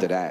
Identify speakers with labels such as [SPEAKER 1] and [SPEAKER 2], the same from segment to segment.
[SPEAKER 1] today.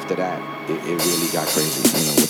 [SPEAKER 1] after that, it, it really got crazy. You know.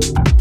[SPEAKER 1] You.